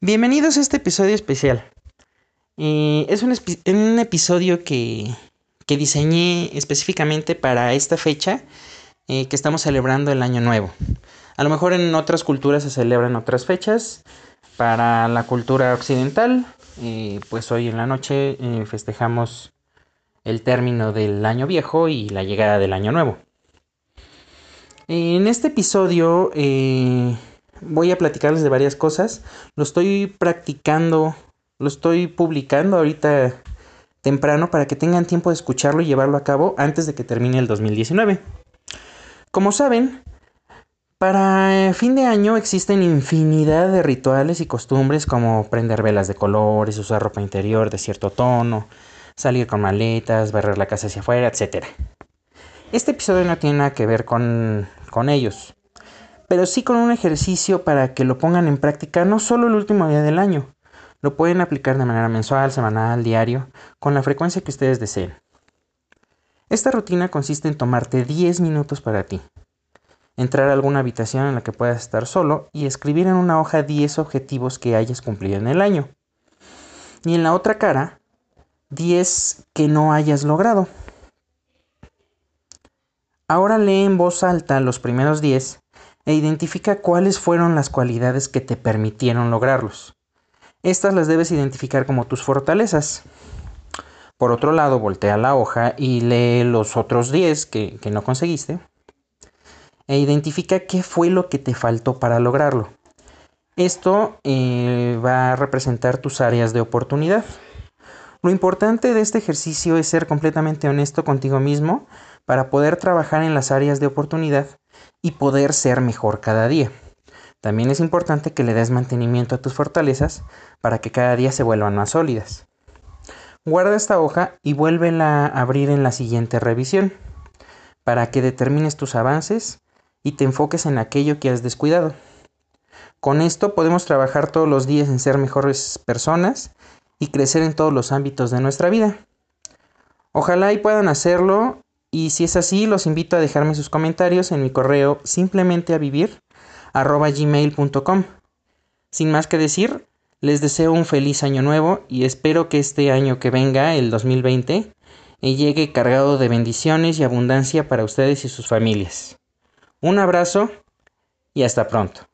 Bienvenidos a este episodio especial. Eh, es un, episodio que, que, diseñé específicamente para esta fecha eh, que estamos celebrando el Año Nuevo. A lo mejor en otras culturas se celebran otras fechas. Para la cultura occidental, eh, pues hoy en la noche festejamos el término del Año Viejo y la llegada del Año Nuevo. En este episodio voy a platicarles de varias cosas. Lo estoy practicando, lo estoy publicando ahorita temprano para que tengan tiempo de escucharlo y llevarlo a cabo antes de que termine el 2019. Como saben, para fin de año existen infinidad de rituales y costumbres como prender velas de colores, usar ropa interior de cierto tono, salir con maletas, barrer la casa hacia afuera, etc. Este episodio no tiene nada que ver con, con ellos pero sí con un ejercicio para que lo pongan en práctica no solo el último día del año, lo pueden aplicar de manera mensual, semanal, diario, con la frecuencia que ustedes deseen. Esta rutina consiste en tomarte 10 minutos para ti, entrar a alguna habitación en la que puedas estar solo y escribir en una hoja 10 objetivos que hayas cumplido en el año. Y en la otra cara, 10 que no hayas logrado. Ahora lee en voz alta los primeros 10 e identifica cuáles fueron las cualidades que te permitieron lograrlos. Estas las debes identificar como tus fortalezas. Por otro lado, voltea la hoja y lee los otros 10 que, no conseguiste e identifica qué fue lo que te faltó para lograrlo. Esto eh, va a representar tus áreas de oportunidad. Lo importante de este ejercicio es ser completamente honesto contigo mismo para poder trabajar en las áreas de oportunidad y poder ser mejor cada día. También es importante que le des mantenimiento a tus fortalezas para que cada día se vuelvan más sólidas. Guarda esta hoja y vuélvela a abrir en la siguiente revisión para que determines tus avances y te enfoques en aquello que has descuidado. Con esto podemos trabajar todos los días en ser mejores personas y crecer en todos los ámbitos de nuestra vida. Ojalá y puedan hacerlo y si es así, los invito a dejarme sus comentarios en mi correo simplemente a vivir. Sin más que decir, les deseo un feliz año nuevo y espero que este año que venga, el 2020, eh, llegue cargado de bendiciones y abundancia para ustedes y sus familias. Un abrazo y hasta pronto.